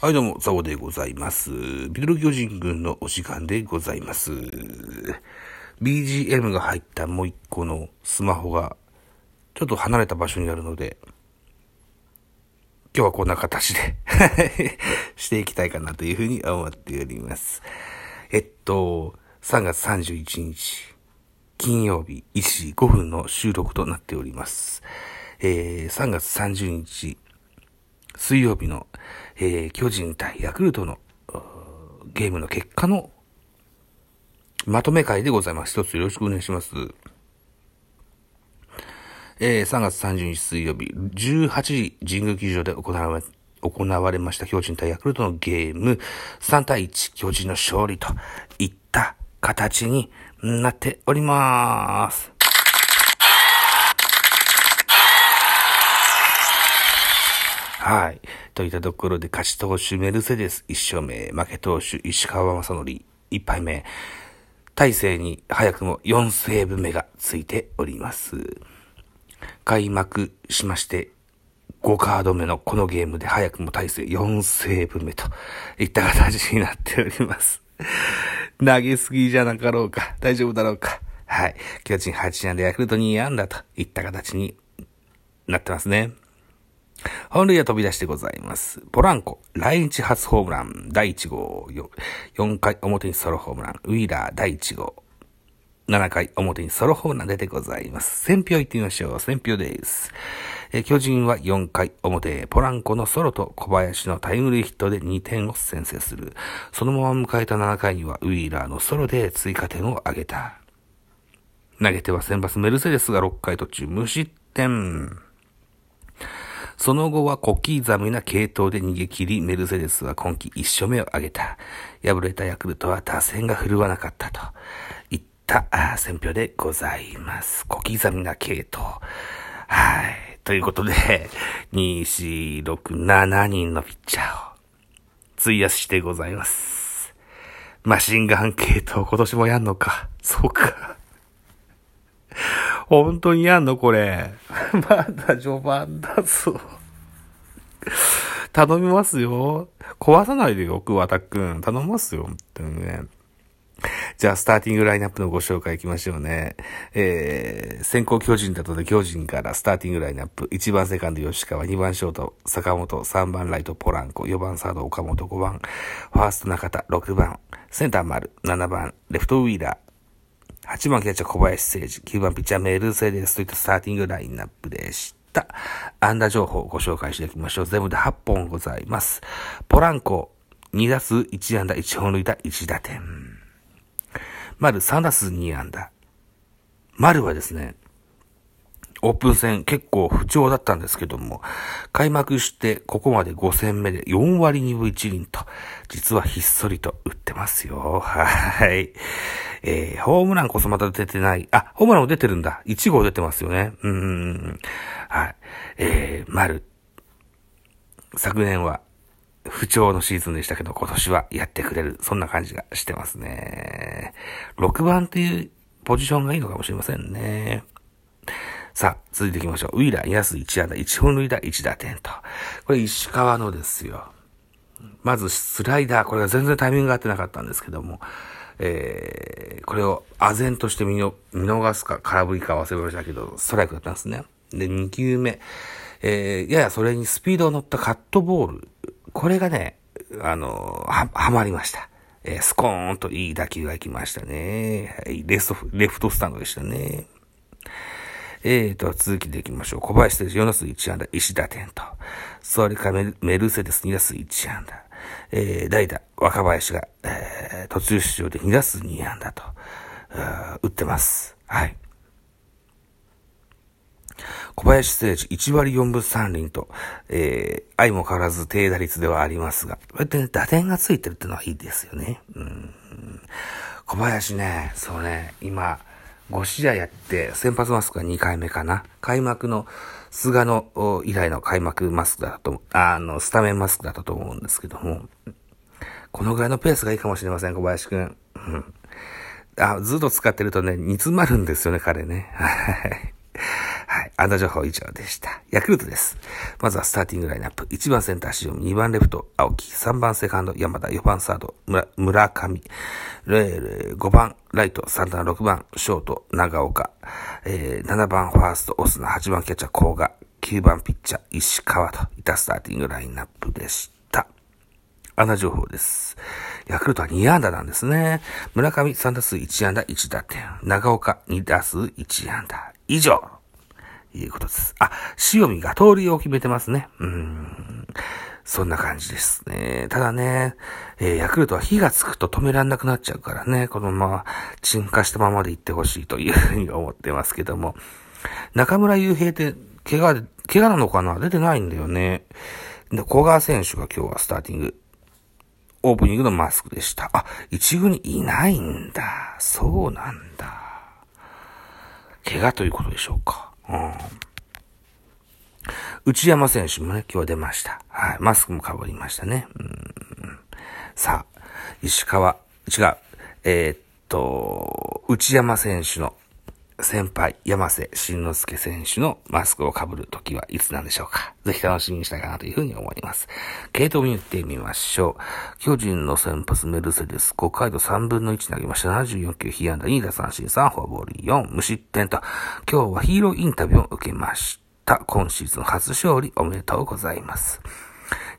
はい、どうも、ザオでございます。ビル巨人軍のお時間でございます。BGM が入ったもう一個のスマホが、ちょっと離れた場所にあるので、今日はこんな形で していきたいかなというふうに思っております。えっと、3月31日、金曜日1時5分の収録となっております。えー、3月30日、水曜日の、えー、巨人対ヤクルトのゲームの結果のまとめ会でございます。一つよろしくお願いします。えー、3月30日水曜日、18時神宮球場で行われ、行われました巨人対ヤクルトのゲーム、3対1巨人の勝利といった形になっております。はい。といったところで、勝ち投手メルセデス1勝目、負け投手石川正則1敗目、大勢に早くも4セーブ目がついております。開幕しまして、5カード目のこのゲームで早くも大勢4セーブ目といった形になっております。投げすぎじゃなかろうか。大丈夫だろうか。はい。巨人8安でヤクルト2安打といった形になってますね。本塁は飛び出してございます。ポランコ、来日初ホームラン、第1号、4回表にソロホームラン、ウィーラー第1号、7回表にソロホームラン出てございます。選票行ってみましょう。選票です。え巨人は4回表、ポランコのソロと小林のタイムリーヒットで2点を先制する。そのまま迎えた7回にはウィーラーのソロで追加点を挙げた。投げては先発メルセデスが6回途中無失点。その後は小刻みな系統で逃げ切り、メルセデスは今季1勝目を挙げた。敗れたヤクルトは打線が振るわなかったといった選評でございます。小刻みな系統。はい。ということで、2、4、6、7人のピッチャーを費やしてございます。マシンガン系統今年もやんのか？そうか。本当にやんのこれ。まだ序盤だぞ。頼みますよ。壊さないでよ、桑田くん。頼みますよ、本当にね。じゃあ、スターティングラインナップのご紹介いきましょうね。えー、先行巨人だとで巨人からスターティングラインナップ。1番セカンド吉川、2番ショート坂本、3番ライトポランコ、4番サード岡本、5番ファースト中田、6番センター丸、7番レフトウィーラー、8番キャッチャー小林誠司、9番ピッチャーメルセデスといったスターティングラインナップでした。安打情報をご紹介していきましょう。全部で8本ございます。ポランコ、2打数1安打1本塁打1打点。丸3打数2安打。丸はですね、オープン戦結構不調だったんですけども、開幕してここまで5戦目で4割2分1厘と、実はひっそりと打ってますよ。はい。えー、ホームランこそまだ出てない。あ、ホームランも出てるんだ。1号出てますよね。うん。はい。えー、丸。昨年は不調のシーズンでしたけど、今年はやってくれる。そんな感じがしてますね。6番っていうポジションがいいのかもしれませんね。さあ、続いていきましょう。ウィーラー、安1安打、1本塁打、1打点と。これ石川のですよ。まずスライダー、これが全然タイミングが合ってなかったんですけども、えー、これを唖然として見見逃すか空振りか忘れましたけど、ストライクだったんですね。で、2球目、えー、ややそれにスピードを乗ったカットボール。これがね、あの、は、はまりました。えー、スコーンといい打球が行きましたね。はい、レフト、レフトスタンドでしたね。えーと、続きでいきましょう。小林選手4打数1安打、石打点と。それからメメルセデス2打数1安打。えー、代打、若林が、えー、途中出場で2打数2安打と、打ってます。はい。小林誠司1割4分3厘と、えー、相も変わらず低打率ではありますが、こうやってね、打点がついてるってのはいいですよね。うん。小林ね、そうね、今、5試合やって、先発マスクが2回目かな。開幕の、菅野以来の開幕マスクだと、あの、スタメンマスクだったと思うんですけども、このぐらいのペースがいいかもしれません、小林くん。うん。あ、ずっと使ってるとね、煮詰まるんですよね、彼ね。はい。はい。安打情報以上でした。ヤクルトです。まずはスターティングラインナップ。1番センター、塩見、2番レフト、青木、3番セカンド、山田、4番サード、村村上、5番ライト、3番、6番、ショート、長岡、えー、7番ファースト、オスナ、8番キャッチャー、甲賀、9番ピッチャー、石川といったスターティングラインナップでした。穴情報です。ヤクルトは2安打なんですね。村上3打数1安打1打点。長岡2打数1安打。以上。いうことです。あ、塩見が通りを決めてますね。うん。そんな感じですね。ただね、えー、ヤクルトは火がつくと止めらんなくなっちゃうからね、このまま沈下したままで行ってほしいというふうに思ってますけども。中村雄平って怪我で、怪我なのかな？出てないんだよね。で、小川選手が今日はスターティング、オープニングのマスクでした。あ、一軍にいないんだ。そうなんだ。怪我ということでしょうか。うん。内山選手もね、今日出ました。はい。マスクもかぶりましたね。うん。さあ、石川、違う。えー、っと、内山選手の先輩、山瀬慎之介選手のマスクを被る時はいつなんでしょうか。ぜひ楽しみにしたいかなというふうに思います。系統を見てみましょう。巨人の先発メルセデス、5回と3分の1投げました。74球、被安打2打三振3、フォアボール4、無失点と、今日はヒーローインタビューを受けました。今シーズン初勝利おめでとうございます。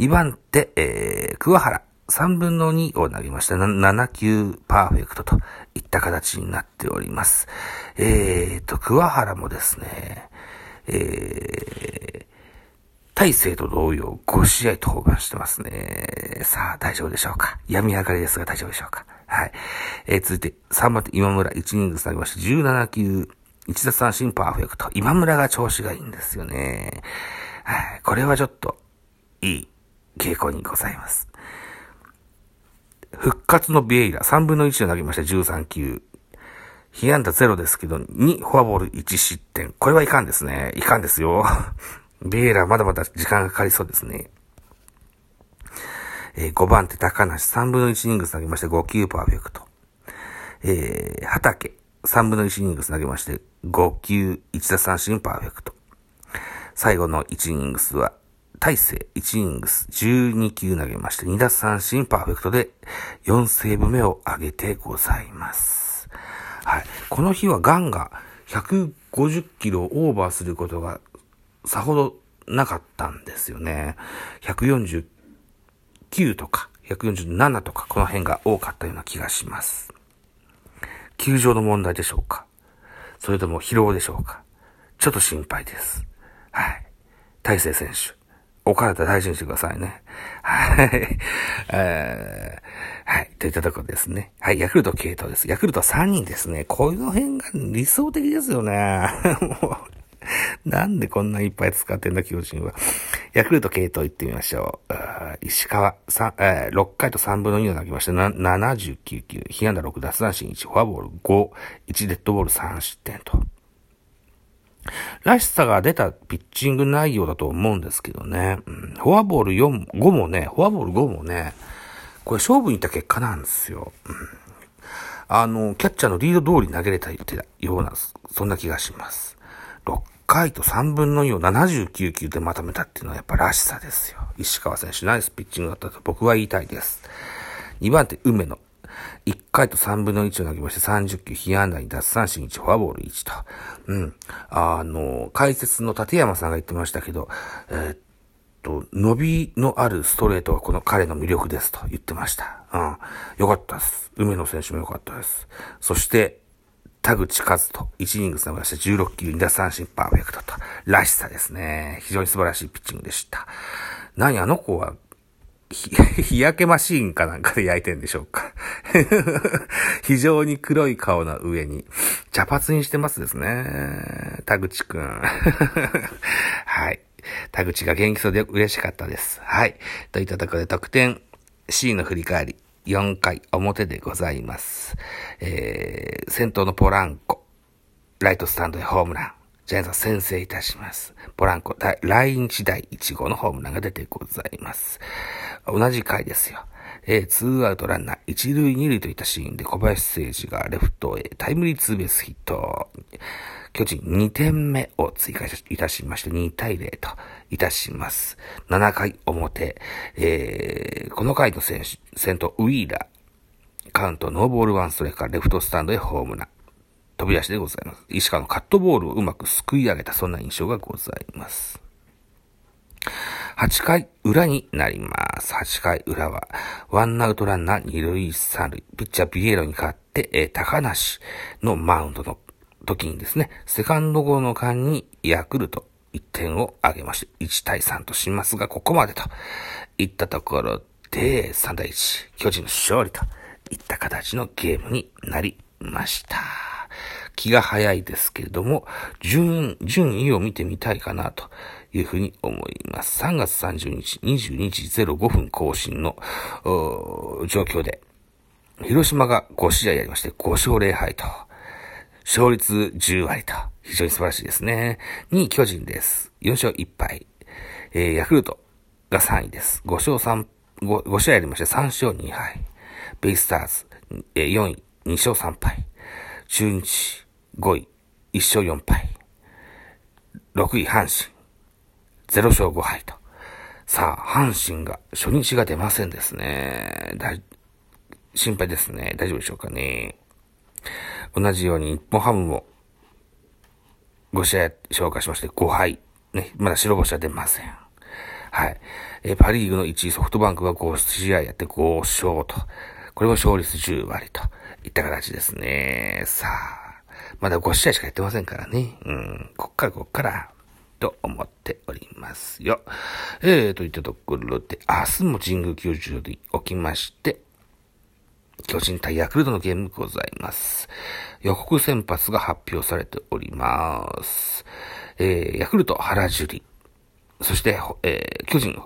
2番手、えー、桑原。3分の2を投げました。7球パーフェクトといった形になっております。えーと、桑原もですね、えー、大勢と同様5試合登板してますね。さあ、大丈夫でしょうか？病み上がりですが大丈夫でしょうか？はい。えー、続いて、3番手今村1イニングス投げました。17球、1奪三振パーフェクト。今村が調子がいいんですよね。はい。これはちょっと、いい傾向にございます。復活のビエイラ、3分の1を投げました、13球。被安打0ですけど、2フォアボール1失点。これはいかんですね。いかんですよ。ビエイラまだまだ時間がかかりそうですね。えー、5番手高梨、3分の1イニングス投げまして5球パーフェクト。えー、畑、3分の1イニングス投げまして5球1打三振パーフェクト。最後の1イニングスは大勢1イングス12球投げまして、2奪三振パーフェクトで4セーブ目を挙げてございます。はい。この日はガンが150キロオーバーすることがさほどなかったんですよね。149とか147とかこの辺が多かったような気がします。球場の問題でしょうか？それとも疲労でしょうか？ちょっと心配です。はい。大勢選手。お体大事にしてくださいね。はい。えー、はい。といったところですね。はい。ヤクルト系統です。ヤクルト3人ですね。こういうの辺が理想的ですよね。もう、なんでこんないっぱい使ってんだ、巨人は。ヤクルト系統行ってみましょう。石川、えー、6回と3分の2を投げました。79球。被安打6奪三振1、フォアボール5、1デッドボール3失点と。らしさが出たピッチング内容だと思うんですけどね。うん、フォアボール4、5もね、フォアボール5もね、これ勝負にいった結果なんですよ。うん、あの、キャッチャーのリード通り投げれたような、そんな気がします。6回と3分の2を79球でまとめたっていうのはやっぱらしさですよ。石川選手ナイスピッチングだったと僕は言いたいです。2番手、梅野。1回と3分の1を投げまして30球、被安打に奪三振1、フォアボール1と。うん。あの、解説の立山さんが言ってましたけど、えー、っと、伸びのあるストレートがこの彼の魅力ですと言ってました。うん。よかったです。梅野選手もよかったです。そして、田口和人、1イニングス投げまして16球、2打三振パーフェクトと、らしさですね。非常に素晴らしいピッチングでした。何あの子は 日焼けマシーンかなんかで焼いてんでしょうか 非常に黒い顔の上に、茶髪にしてますですね。田口くん。はい。田口が元気そうで嬉しかったです。はい。といったところで得点 C の振り返り。4回表でございます。えー、先頭のポランコ。ライトスタンドでホームラン。ジャイアンツは先制いたします。ポランコ、来日第1号のホームランが出てございます。同じ回ですよ。えー、ツーアウトランナー、一塁二塁といったシーンで小林誠司がレフトへタイムリーツーベースヒット。巨人2点目を追加いたしまして2対0といたします。7回表、えー、この回の選手、先頭ウィーラー、カウントノーボールワンストライクからレフトスタンドへホームラン。飛び出しでございます。石川のカットボールをうまくすくい上げた、そんな印象がございます。8回裏になります。8回裏は、ワンアウトランナー二塁三塁、ピッチャービエロに勝って、えー、高梨のマウンドの時にですね、セカンドゴロの間にヤクルト1点を挙げまして、1対3としますが、ここまでといったところで、3対1、巨人の勝利といった形のゲームになりました。気が早いですけれども、順、順位を見てみたいかなというふうに思います。3月30日、22時05分更新の、状況で、広島が5試合やりまして、5勝0敗と、勝率10割と、非常に素晴らしいですね。2位巨人です。4勝1敗。えー、ヤクルトが3位です。5勝3、5, 5試合やりまして、3勝2敗。ベイスターズ、えー、4位、2勝3敗。中日、5位、1勝4敗。6位、阪神、0勝5敗と。さあ、阪神が、初日が出ませんですね。だ心配ですね。大丈夫でしょうかね。同じように日本ハムも5試合消化しまして5敗。ね、まだ白星は出ません。はい。えパリーグの1位ソフトバンクは5試合やって5勝と。これも勝率10割といった形ですね。さあ、まだ5試合しかやってませんからね。うん、こっからこっから、と思っておりますよ。えー、といったところで、明日も神宮球場で起きまして、巨人対ヤクルトのゲームございます。予告先発が発表されております。えー、ヤクルト原樹里、そして、えー、巨人